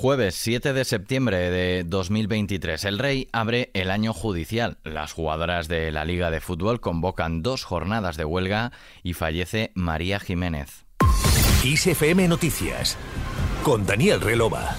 Jueves 7 de septiembre de 2023. El Rey abre el año judicial. Las jugadoras de la Liga de Fútbol convocan dos jornadas de huelga y fallece María Jiménez. ISFM Noticias con Daniel Relova.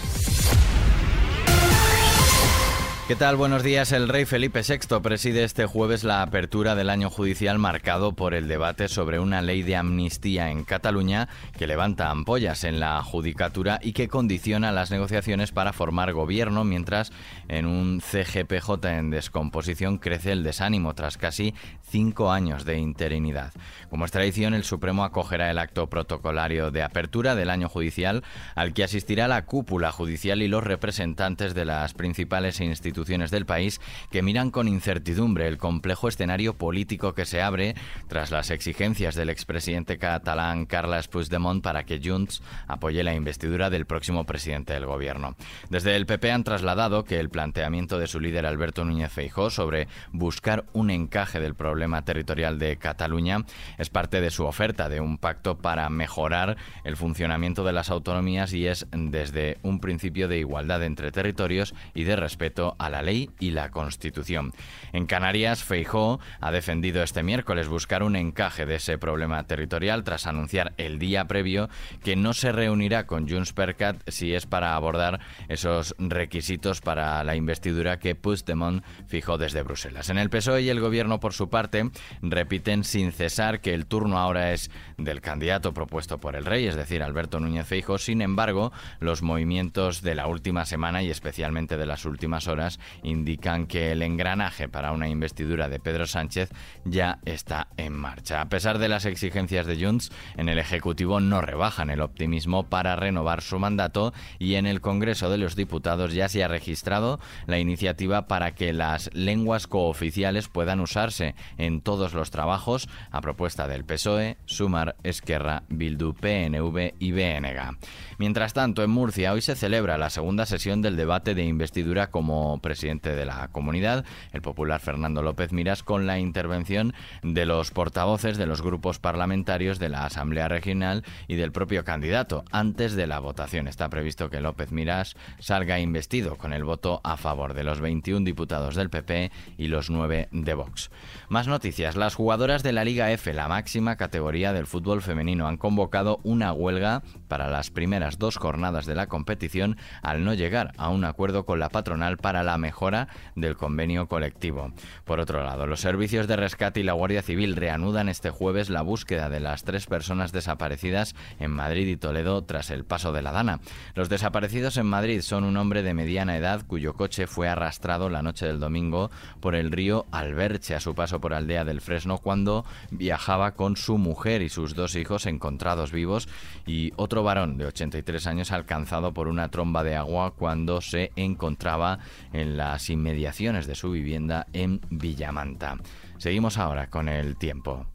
¿Qué tal? Buenos días. El rey Felipe VI preside este jueves la apertura del año judicial marcado por el debate sobre una ley de amnistía en Cataluña que levanta ampollas en la judicatura y que condiciona las negociaciones para formar gobierno, mientras en un CGPJ en descomposición crece el desánimo tras casi cinco años de interinidad. Como es tradición, el Supremo acogerá el acto protocolario de apertura del año judicial al que asistirá la cúpula judicial y los representantes de las principales instituciones del país que miran con incertidumbre el complejo escenario político que se abre tras las exigencias del expresidente catalán Carles Puigdemont para que Junts apoye la investidura del próximo presidente del gobierno. Desde el PP han trasladado que el planteamiento de su líder Alberto Núñez Feijóo sobre buscar un encaje del problema territorial de Cataluña es parte de su oferta de un pacto para mejorar el funcionamiento de las autonomías y es desde un principio de igualdad entre territorios y de respeto a la ley y la Constitución. En Canarias, Feijó ha defendido este miércoles buscar un encaje de ese problema territorial tras anunciar el día previo que no se reunirá con Junts per si es para abordar esos requisitos para la investidura que Puigdemont fijó desde Bruselas. En el PSOE y el Gobierno, por su parte, repiten sin cesar que el turno ahora es del candidato propuesto por el rey, es decir, Alberto Núñez Feijóo. Sin embargo, los movimientos de la última semana y especialmente de las últimas horas indican que el engranaje para una investidura de Pedro Sánchez ya está en marcha. A pesar de las exigencias de Junts, en el Ejecutivo no rebajan el optimismo para renovar su mandato y en el Congreso de los Diputados ya se ha registrado la iniciativa para que las lenguas cooficiales puedan usarse en todos los trabajos a propuesta del PSOE, Sumar, Esquerra, Bildu, PNV y BNG. Mientras tanto, en Murcia hoy se celebra la segunda sesión del debate de investidura como presidente de la comunidad, el popular Fernando López Miras, con la intervención de los portavoces de los grupos parlamentarios de la Asamblea Regional y del propio candidato. Antes de la votación está previsto que López Miras salga investido con el voto a favor de los 21 diputados del PP y los 9 de Vox. Más noticias. Las jugadoras de la Liga F, la máxima categoría del fútbol femenino, han convocado una huelga para las primeras dos jornadas de la competición al no llegar a un acuerdo con la patronal para la mejora del convenio colectivo. Por otro lado, los servicios de rescate y la Guardia Civil reanudan este jueves la búsqueda de las tres personas desaparecidas en Madrid y Toledo tras el paso de la Dana. Los desaparecidos en Madrid son un hombre de mediana edad cuyo coche fue arrastrado la noche del domingo por el río Alberche a su paso por Aldea del Fresno cuando viajaba con su mujer y sus dos hijos encontrados vivos y otro varón de 83 años alcanzado por una tromba de agua cuando se encontraba en las inmediaciones de su vivienda en Villamanta. Seguimos ahora con el tiempo.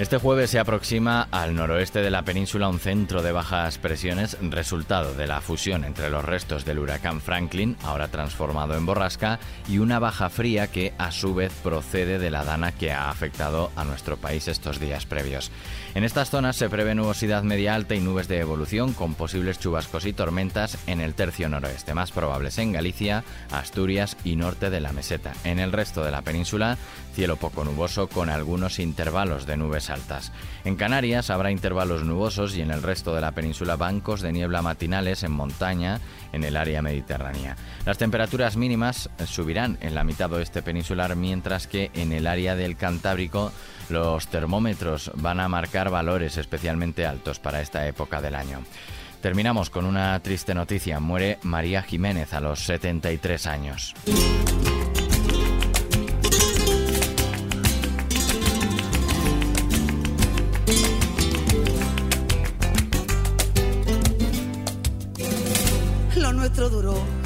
Este jueves se aproxima al noroeste de la península un centro de bajas presiones resultado de la fusión entre los restos del huracán Franklin, ahora transformado en borrasca, y una baja fría que a su vez procede de la dana que ha afectado a nuestro país estos días previos. En estas zonas se prevé nubosidad media alta y nubes de evolución con posibles chubascos y tormentas en el tercio noroeste, más probables en Galicia, Asturias y norte de la meseta. En el resto de la península, cielo poco nuboso con algunos intervalos de nubes altas. En Canarias habrá intervalos nubosos y en el resto de la península bancos de niebla matinales en montaña en el área mediterránea. Las temperaturas mínimas subirán en la mitad oeste peninsular mientras que en el área del Cantábrico los termómetros van a marcar valores especialmente altos para esta época del año. Terminamos con una triste noticia. Muere María Jiménez a los 73 años. nuestro duró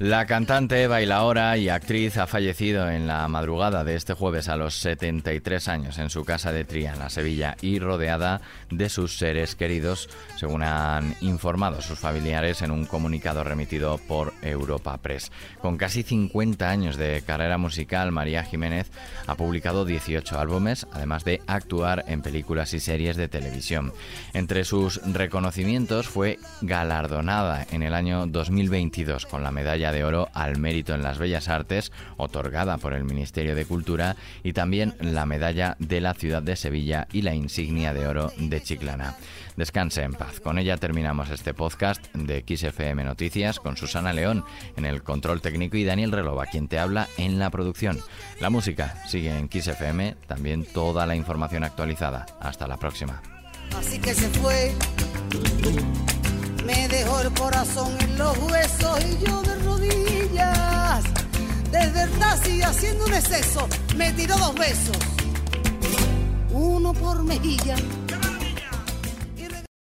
la cantante, bailaora y actriz ha fallecido en la madrugada de este jueves a los 73 años en su casa de Triana, Sevilla, y rodeada de sus seres queridos, según han informado sus familiares en un comunicado remitido por Europa Press. Con casi 50 años de carrera musical, María Jiménez ha publicado 18 álbumes, además de actuar en películas y series de televisión. Entre sus reconocimientos fue galardonada en el año 2022 con la medalla de oro al mérito en las bellas artes, otorgada por el Ministerio de Cultura, y también la medalla de la ciudad de Sevilla y la insignia de oro de Chiclana. Descanse en paz. Con ella terminamos este podcast de XFM Noticias con Susana León en el control técnico y Daniel Relova, quien te habla en la producción. La música sigue en XFM, también toda la información actualizada. Hasta la próxima. Así que se fue me dejó el corazón en los huesos y yo haciendo un exceso, me tiró dos besos. Uno por mejilla